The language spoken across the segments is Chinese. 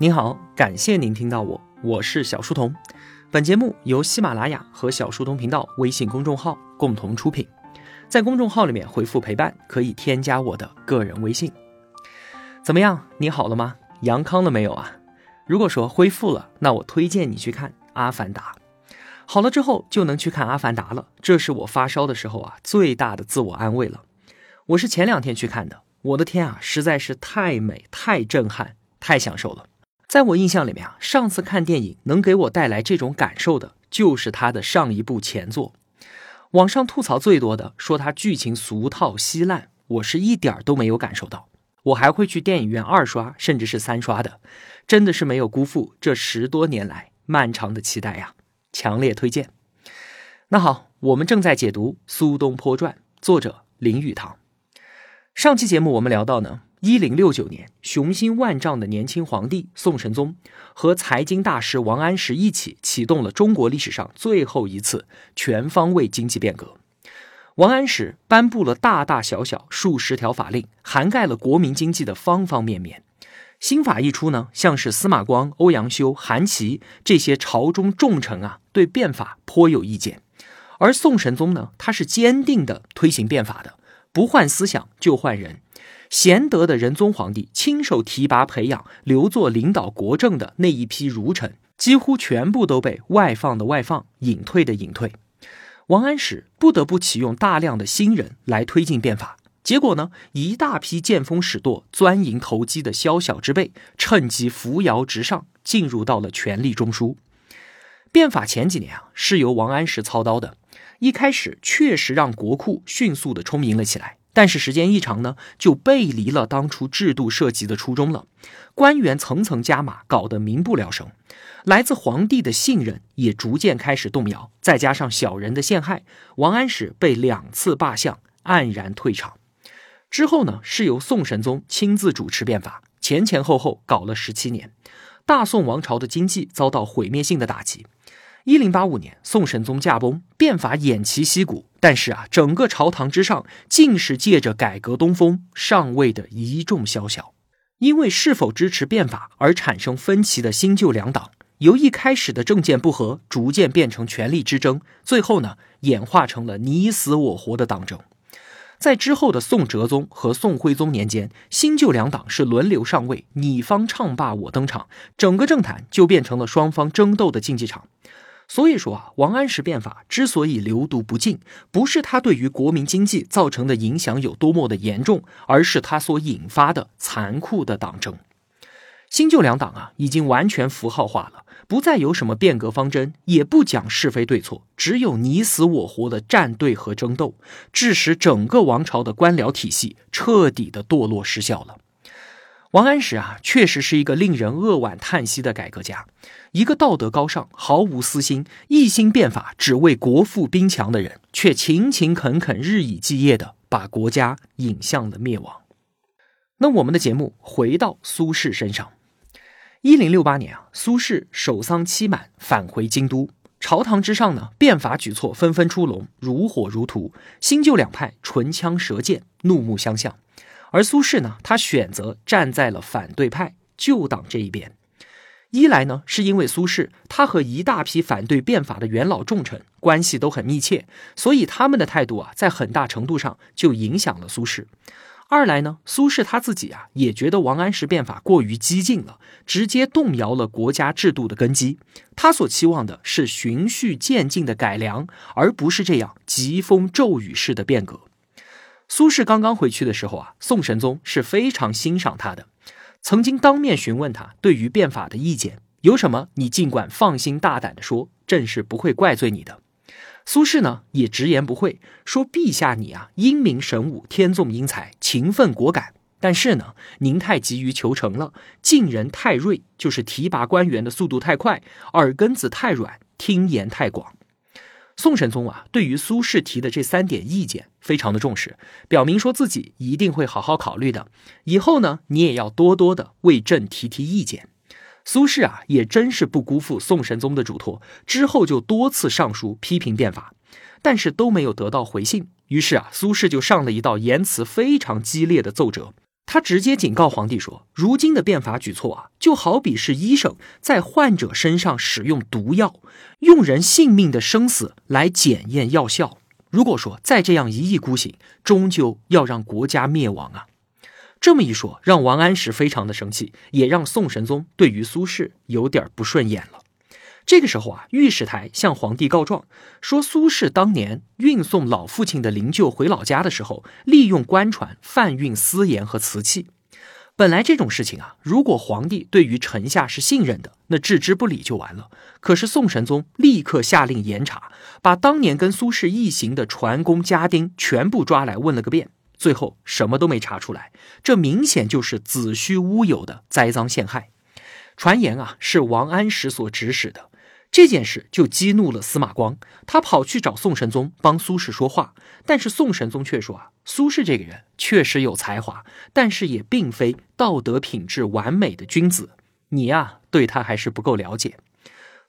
您好，感谢您听到我，我是小书童。本节目由喜马拉雅和小书童频道微信公众号共同出品。在公众号里面回复“陪伴”，可以添加我的个人微信。怎么样？你好了吗？阳康了没有啊？如果说恢复了，那我推荐你去看《阿凡达》。好了之后就能去看《阿凡达》了，这是我发烧的时候啊最大的自我安慰了。我是前两天去看的，我的天啊，实在是太美、太震撼、太享受了。在我印象里面啊，上次看电影能给我带来这种感受的，就是他的上一部前作。网上吐槽最多的说他剧情俗套稀烂，我是一点都没有感受到。我还会去电影院二刷，甚至是三刷的，真的是没有辜负这十多年来漫长的期待呀！强烈推荐。那好，我们正在解读《苏东坡传》，作者林语堂。上期节目我们聊到呢。一零六九年，雄心万丈的年轻皇帝宋神宗和财经大师王安石一起启动了中国历史上最后一次全方位经济变革。王安石颁布了大大小小数十条法令，涵盖了国民经济的方方面面。新法一出呢，像是司马光、欧阳修、韩琦这些朝中重臣啊，对变法颇有意见。而宋神宗呢，他是坚定的推行变法的，不换思想就换人。贤德的仁宗皇帝亲手提拔培养留作领导国政的那一批儒臣，几乎全部都被外放的外放，隐退的隐退。王安石不得不启用大量的新人来推进变法，结果呢，一大批见风使舵、钻营投机的宵小之辈，趁机扶摇直上，进入到了权力中枢。变法前几年啊，是由王安石操刀的，一开始确实让国库迅速的充盈了起来。但是时间一长呢，就背离了当初制度设计的初衷了。官员层层加码，搞得民不聊生，来自皇帝的信任也逐渐开始动摇。再加上小人的陷害，王安石被两次罢相，黯然退场。之后呢，是由宋神宗亲自主持变法，前前后后搞了十七年，大宋王朝的经济遭到毁灭性的打击。一零八五年，宋神宗驾崩，变法偃旗息鼓。但是啊，整个朝堂之上，尽是借着改革东风上位的一众宵小。因为是否支持变法而产生分歧的新旧两党，由一开始的政见不合，逐渐变成权力之争，最后呢，演化成了你死我活的党争。在之后的宋哲宗和宋徽宗年间，新旧两党是轮流上位，你方唱罢我登场，整个政坛就变成了双方争斗的竞技场。所以说啊，王安石变法之所以流毒不尽，不是他对于国民经济造成的影响有多么的严重，而是他所引发的残酷的党争。新旧两党啊，已经完全符号化了，不再有什么变革方针，也不讲是非对错，只有你死我活的站队和争斗，致使整个王朝的官僚体系彻底的堕落失效了。王安石啊，确实是一个令人扼腕叹息的改革家，一个道德高尚、毫无私心、一心变法只为国富兵强的人，却勤勤恳恳、日以继夜的把国家引向了灭亡。那我们的节目回到苏轼身上，一零六八年啊，苏轼守丧期满，返回京都，朝堂之上呢，变法举措纷纷出笼，如火如荼，新旧两派唇枪舌剑，怒目相向。而苏轼呢，他选择站在了反对派旧党这一边。一来呢，是因为苏轼他和一大批反对变法的元老重臣关系都很密切，所以他们的态度啊，在很大程度上就影响了苏轼。二来呢，苏轼他自己啊，也觉得王安石变法过于激进了，直接动摇了国家制度的根基。他所期望的是循序渐进的改良，而不是这样疾风骤雨式的变革。苏轼刚刚回去的时候啊，宋神宗是非常欣赏他的，曾经当面询问他对于变法的意见，有什么你尽管放心大胆的说，朕是不会怪罪你的。苏轼呢也直言不讳说：“陛下你啊英明神武，天纵英才，勤奋果敢，但是呢您太急于求成了，进人太锐，就是提拔官员的速度太快，耳根子太软，听言太广。”宋神宗啊，对于苏轼提的这三点意见非常的重视，表明说自己一定会好好考虑的。以后呢，你也要多多的为朕提提意见。苏轼啊，也真是不辜负宋神宗的嘱托，之后就多次上书批评变法，但是都没有得到回信。于是啊，苏轼就上了一道言辞非常激烈的奏折，他直接警告皇帝说：“如今的变法举措啊，就好比是医生在患者身上使用毒药，用人性命的生死来检验药效。如果说再这样一意孤行，终究要让国家灭亡啊！”这么一说，让王安石非常的生气，也让宋神宗对于苏轼有点不顺眼了。这个时候啊，御史台向皇帝告状说，苏轼当年运送老父亲的灵柩回老家的时候，利用官船贩运私盐和瓷器。本来这种事情啊，如果皇帝对于臣下是信任的，那置之不理就完了。可是宋神宗立刻下令严查，把当年跟苏轼一行的船工家丁全部抓来问了个遍，最后什么都没查出来。这明显就是子虚乌有的栽赃陷害。传言啊，是王安石所指使的。这件事就激怒了司马光，他跑去找宋神宗帮苏轼说话，但是宋神宗却说啊，苏轼这个人确实有才华，但是也并非道德品质完美的君子，你呀对他还是不够了解。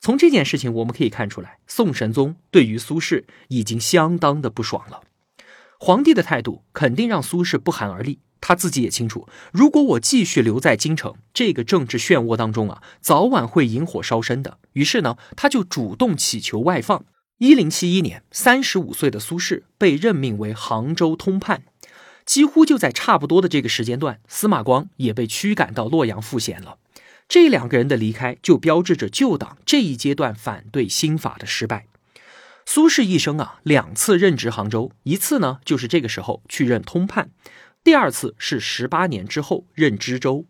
从这件事情我们可以看出来，宋神宗对于苏轼已经相当的不爽了，皇帝的态度肯定让苏轼不寒而栗。他自己也清楚，如果我继续留在京城这个政治漩涡当中啊，早晚会引火烧身的。于是呢，他就主动祈求外放。一零七一年，三十五岁的苏轼被任命为杭州通判。几乎就在差不多的这个时间段，司马光也被驱赶到洛阳赋闲了。这两个人的离开，就标志着旧党这一阶段反对新法的失败。苏轼一生啊，两次任职杭州，一次呢就是这个时候去任通判。第二次是十八年之后任知州，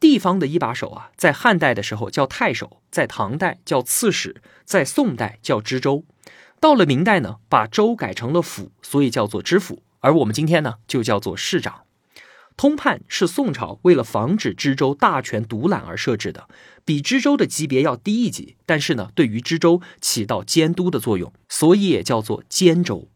地方的一把手啊，在汉代的时候叫太守，在唐代叫刺史，在宋代叫知州，到了明代呢，把州改成了府，所以叫做知府，而我们今天呢，就叫做市长。通判是宋朝为了防止知州大权独揽而设置的，比知州的级别要低一级，但是呢，对于知州起到监督的作用，所以也叫做监州。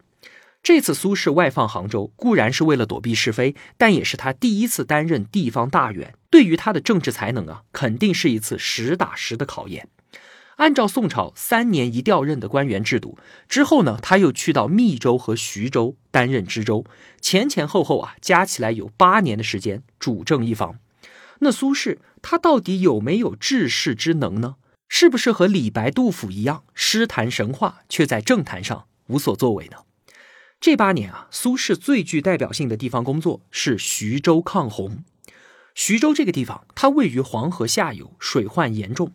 这次苏轼外放杭州，固然是为了躲避是非，但也是他第一次担任地方大员，对于他的政治才能啊，肯定是一次实打实的考验。按照宋朝三年一调任的官员制度，之后呢，他又去到密州和徐州担任知州，前前后后啊，加起来有八年的时间主政一方。那苏轼他到底有没有治世之能呢？是不是和李白、杜甫一样，诗坛神话，却在政坛上无所作为呢？这八年啊，苏轼最具代表性的地方工作是徐州抗洪。徐州这个地方，它位于黄河下游，水患严重。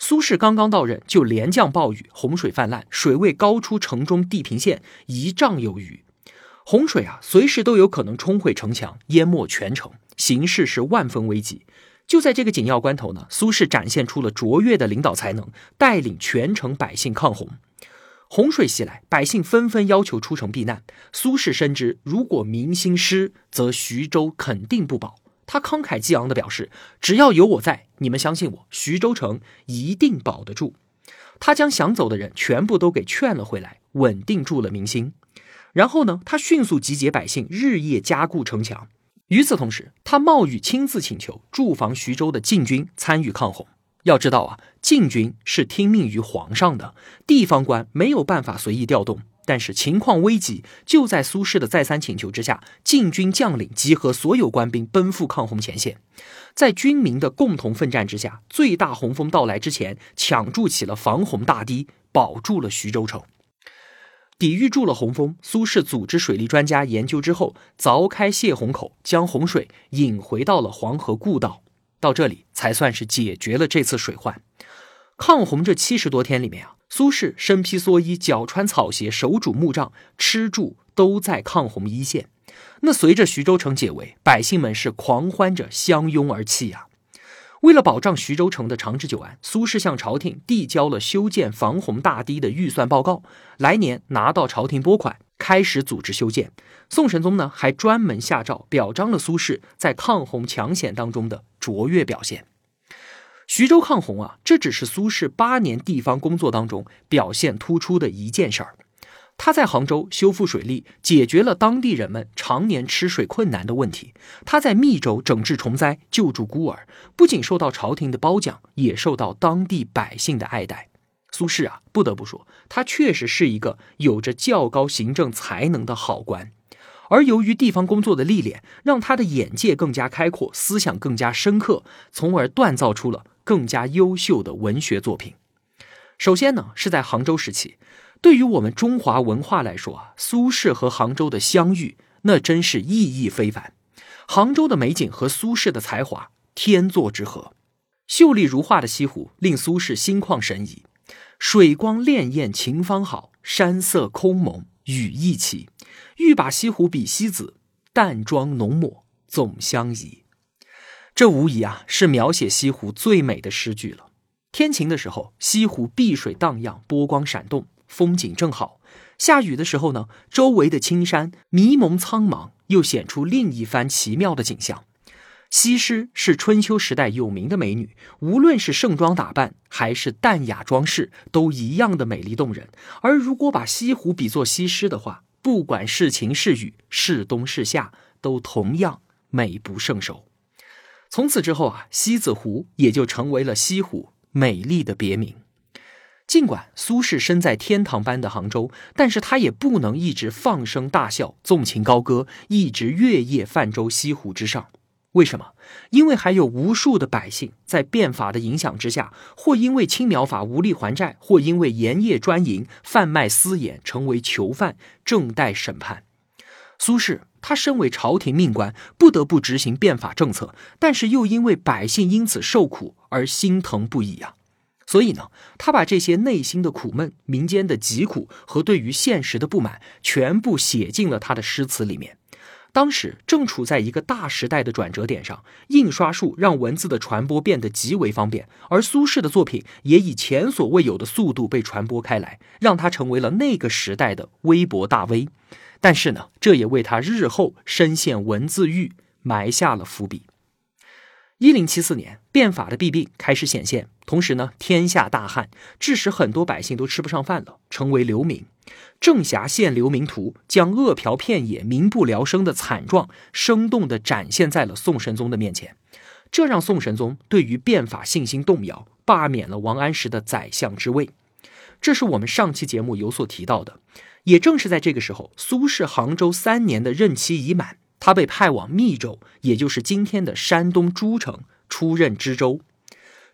苏轼刚刚到任，就连降暴雨，洪水泛滥，水位高出城中地平线一丈有余。洪水啊，随时都有可能冲毁城墙，淹没全城，形势是万分危急。就在这个紧要关头呢，苏轼展现出了卓越的领导才能，带领全城百姓抗洪。洪水袭来，百姓纷纷要求出城避难。苏轼深知，如果民心失，则徐州肯定不保。他慷慨激昂地表示：“只要有我在，你们相信我，徐州城一定保得住。”他将想走的人全部都给劝了回来，稳定住了民心。然后呢，他迅速集结百姓，日夜加固城墙。与此同时，他冒雨亲自请求驻防徐州的禁军参与抗洪。要知道啊，禁军是听命于皇上的，地方官没有办法随意调动。但是情况危急，就在苏轼的再三请求之下，禁军将领集合所有官兵，奔赴抗洪前线。在军民的共同奋战之下，最大洪峰到来之前，抢筑起了防洪大堤，保住了徐州城。抵御住了洪峰，苏轼组织水利专家研究之后，凿开泄洪口，将洪水引回到了黄河故道。到这里才算是解决了这次水患。抗洪这七十多天里面啊，苏轼身披蓑衣，脚穿草鞋，手拄木杖，吃住都在抗洪一线。那随着徐州城解围，百姓们是狂欢着相拥而泣呀。为了保障徐州城的长治久安，苏轼向朝廷递交了修建防洪大堤的预算报告，来年拿到朝廷拨款。开始组织修建，宋神宗呢还专门下诏表彰了苏轼在抗洪抢险当中的卓越表现。徐州抗洪啊，这只是苏轼八年地方工作当中表现突出的一件事儿。他在杭州修复水利，解决了当地人们常年吃水困难的问题；他在密州整治虫灾，救助孤儿，不仅受到朝廷的褒奖，也受到当地百姓的爱戴。苏轼啊，不得不说，他确实是一个有着较高行政才能的好官。而由于地方工作的历练，让他的眼界更加开阔，思想更加深刻，从而锻造出了更加优秀的文学作品。首先呢，是在杭州时期，对于我们中华文化来说啊，苏轼和杭州的相遇，那真是意义非凡。杭州的美景和苏轼的才华，天作之合。秀丽如画的西湖令苏轼心旷神怡，水光潋滟晴方好，山色空蒙雨亦奇。欲把西湖比西子，淡妆浓抹总相宜。这无疑啊是描写西湖最美的诗句了。天晴的时候，西湖碧水荡漾，波光闪动，风景正好；下雨的时候呢，周围的青山迷蒙苍茫，又显出另一番奇妙的景象。西施是春秋时代有名的美女，无论是盛装打扮还是淡雅装饰，都一样的美丽动人。而如果把西湖比作西施的话，不管是晴是雨，是冬是夏，都同样美不胜收。从此之后啊，西子湖也就成为了西湖美丽的别名。尽管苏轼身在天堂般的杭州，但是他也不能一直放声大笑、纵情高歌，一直月夜泛舟西湖之上。为什么？因为还有无数的百姓在变法的影响之下，或因为青苗法无力还债，或因为盐业专营、贩卖私盐成为囚犯，正待审判。苏轼他身为朝廷命官，不得不执行变法政策，但是又因为百姓因此受苦而心疼不已啊。所以呢，他把这些内心的苦闷、民间的疾苦和对于现实的不满，全部写进了他的诗词里面。当时正处在一个大时代的转折点上，印刷术让文字的传播变得极为方便，而苏轼的作品也以前所未有的速度被传播开来，让他成为了那个时代的微博大 V。但是呢，这也为他日后深陷文字狱埋下了伏笔。一零七四年，变法的弊病开始显现，同时呢，天下大旱，致使很多百姓都吃不上饭了，成为流民。郑侠献流民图，将饿殍遍野、民不聊生的惨状，生动地展现在了宋神宗的面前。这让宋神宗对于变法信心动摇，罢免了王安石的宰相之位。这是我们上期节目有所提到的。也正是在这个时候，苏轼杭州三年的任期已满。他被派往密州，也就是今天的山东诸城，出任知州。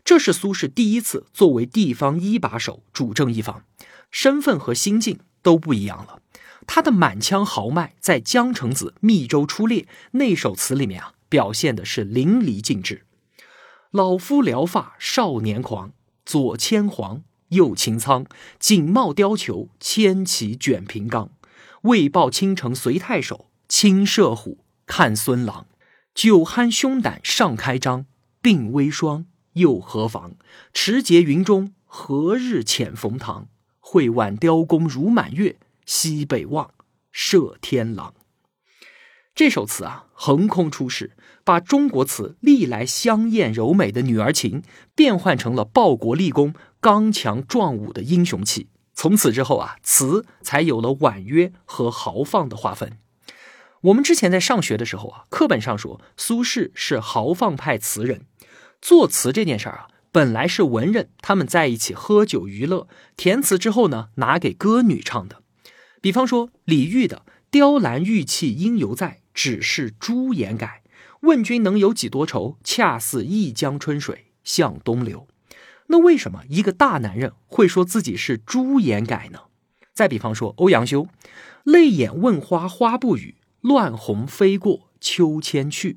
这是苏轼第一次作为地方一把手主政一方，身份和心境都不一样了。他的满腔豪迈，在《江城子·密州出猎》那首词里面啊，表现的是淋漓尽致。老夫聊发少年狂，左牵黄，右擎苍，锦帽貂裘，千骑卷平冈。为报倾城随太守。亲射虎，看孙郎，酒酣胸胆尚开张，鬓微霜又何妨？持节云中，何日遣冯唐？会挽雕弓如满月，西北望，射天狼。这首词啊，横空出世，把中国词历来香艳柔美的女儿情，变换成了报国立功、刚强壮武的英雄气。从此之后啊，词才有了婉约和豪放的划分。我们之前在上学的时候啊，课本上说苏轼是豪放派词人。作词这件事儿啊，本来是文人他们在一起喝酒娱乐，填词之后呢，拿给歌女唱的。比方说李煜的“雕栏玉砌应犹在，只是朱颜改。问君能有几多愁？恰似一江春水向东流。”那为什么一个大男人会说自己是朱颜改呢？再比方说欧阳修，“泪眼问花花不语。”乱红飞过秋千去，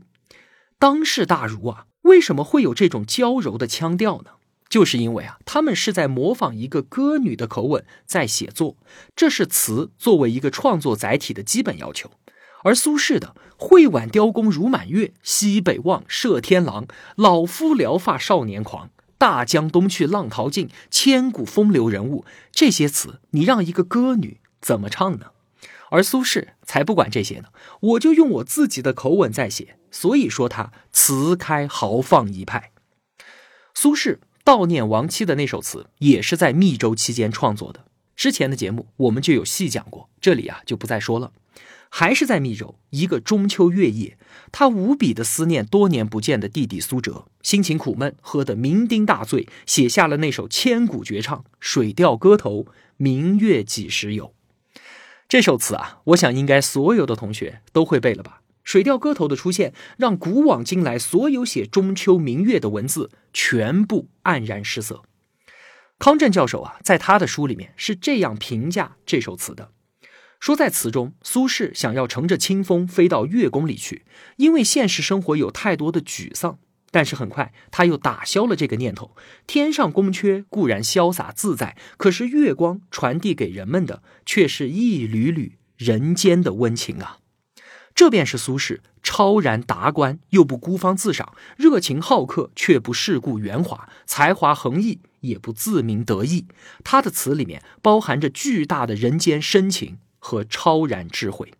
当世大儒啊，为什么会有这种娇柔的腔调呢？就是因为啊，他们是在模仿一个歌女的口吻在写作，这是词作为一个创作载体的基本要求。而苏轼的“会挽雕弓如满月，西北望，射天狼。老夫聊发少年狂，大江东去，浪淘尽，千古风流人物”，这些词，你让一个歌女怎么唱呢？而苏轼才不管这些呢，我就用我自己的口吻在写，所以说他词开豪放一派。苏轼悼念亡妻的那首词也是在密州期间创作的，之前的节目我们就有细讲过，这里啊就不再说了。还是在密州一个中秋月夜，他无比的思念多年不见的弟弟苏辙，心情苦闷，喝得酩酊大醉，写下了那首千古绝唱《水调歌头·明月几时有》。这首词啊，我想应该所有的同学都会背了吧？水调歌头的出现，让古往今来所有写中秋明月的文字全部黯然失色。康震教授啊，在他的书里面是这样评价这首词的：说在词中，苏轼想要乘着清风飞到月宫里去，因为现实生活有太多的沮丧。但是很快，他又打消了这个念头。天上宫阙固然潇洒自在，可是月光传递给人们的却是一缕缕人间的温情啊！这便是苏轼超然达观又不孤芳自赏，热情好客却不世故圆滑，才华横溢也不自鸣得意。他的词里面包含着巨大的人间深情和超然智慧。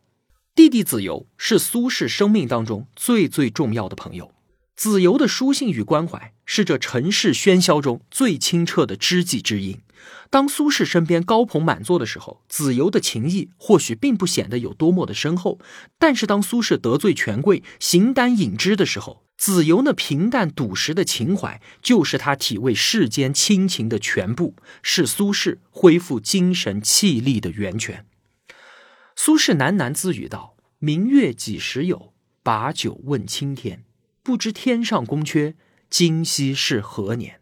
弟弟子由是苏轼生命当中最最重要的朋友。子由的书信与关怀是这尘世喧嚣中最清澈的知己知音。当苏轼身边高朋满座的时候，子由的情谊或许并不显得有多么的深厚；但是当苏轼得罪权贵、形单影只的时候，子由那平淡笃实的情怀，就是他体味世间亲情的全部，是苏轼恢复精神气力的源泉。苏轼喃喃自语道：“明月几时有？把酒问青天。”不知天上宫阙，今夕是何年？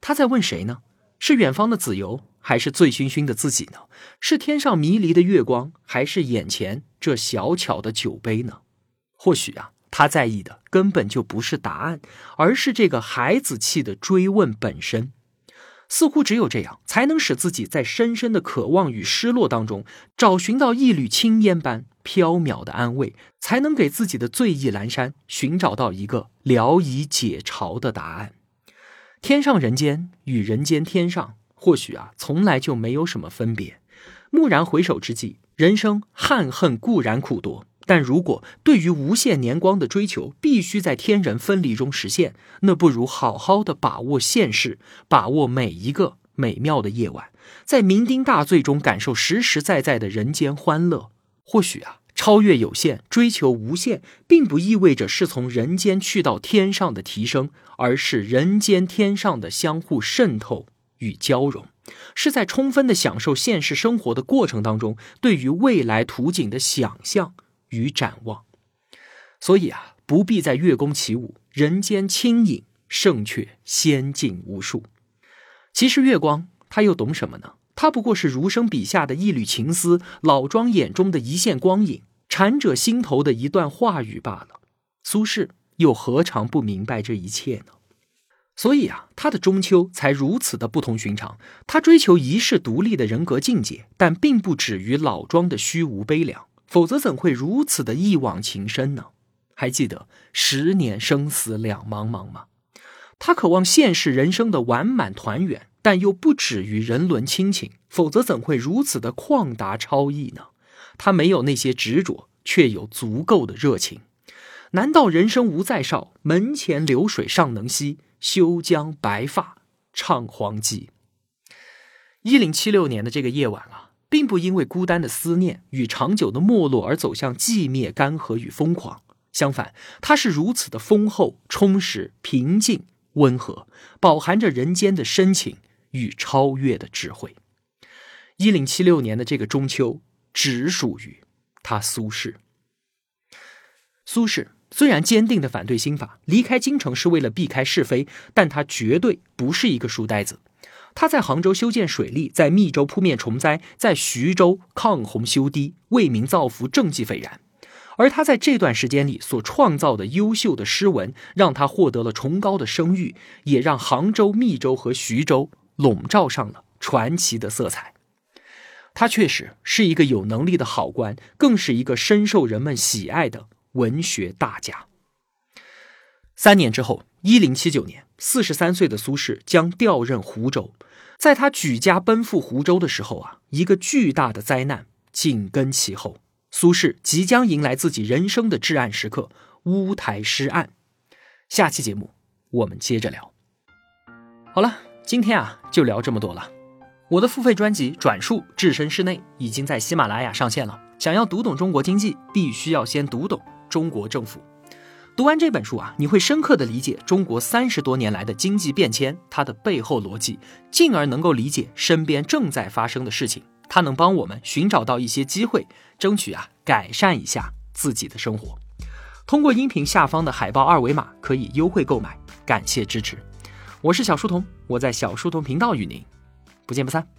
他在问谁呢？是远方的子由，还是醉醺醺的自己呢？是天上迷离的月光，还是眼前这小巧的酒杯呢？或许啊，他在意的根本就不是答案，而是这个孩子气的追问本身。似乎只有这样，才能使自己在深深的渴望与失落当中，找寻到一缕青烟般飘渺的安慰，才能给自己的醉意阑珊寻找到一个聊以解嘲的答案。天上人间与人间天上，或许啊，从来就没有什么分别。蓦然回首之际，人生憾恨固然苦多。但如果对于无限年光的追求必须在天人分离中实现，那不如好好的把握现世，把握每一个美妙的夜晚，在酩酊大醉中感受实实在在的人间欢乐。或许啊，超越有限，追求无限，并不意味着是从人间去到天上的提升，而是人间天上的相互渗透与交融，是在充分的享受现实生活的过程当中，对于未来图景的想象。与展望，所以啊，不必在月宫起舞，人间轻影胜却仙境无数。其实月光，他又懂什么呢？他不过是儒生笔下的一缕情丝，老庄眼中的一线光影，禅者心头的一段话语罢了。苏轼又何尝不明白这一切呢？所以啊，他的中秋才如此的不同寻常。他追求一世独立的人格境界，但并不止于老庄的虚无悲凉。否则怎会如此的一往情深呢？还记得十年生死两茫茫吗？他渴望现实人生的完满团圆，但又不止于人伦亲情。否则怎会如此的旷达超逸呢？他没有那些执着，却有足够的热情。难道人生无再少？门前流水尚能西，休将白发唱黄鸡。一零七六年的这个夜晚啊。并不因为孤单的思念与长久的没落而走向寂灭、干涸与疯狂，相反，它是如此的丰厚、充实、平静、温和，饱含着人间的深情与超越的智慧。一零七六年的这个中秋，只属于他苏轼。苏轼虽然坚定的反对新法，离开京城是为了避开是非，但他绝对不是一个书呆子。他在杭州修建水利，在密州扑灭虫灾，在徐州抗洪修堤，为民造福，政绩斐然。而他在这段时间里所创造的优秀的诗文，让他获得了崇高的声誉，也让杭州、密州和徐州笼罩上了传奇的色彩。他确实是一个有能力的好官，更是一个深受人们喜爱的文学大家。三年之后，一零七九年，四十三岁的苏轼将调任湖州。在他举家奔赴湖州的时候啊，一个巨大的灾难紧跟其后。苏轼即将迎来自己人生的至暗时刻——乌台诗案。下期节目我们接着聊。好了，今天啊就聊这么多了。我的付费专辑《转述置身事内》已经在喜马拉雅上线了。想要读懂中国经济，必须要先读懂中国政府。读完这本书啊，你会深刻的理解中国三十多年来的经济变迁，它的背后逻辑，进而能够理解身边正在发生的事情，它能帮我们寻找到一些机会，争取啊改善一下自己的生活。通过音频下方的海报二维码可以优惠购买，感谢支持。我是小书童，我在小书童频道与您不见不散。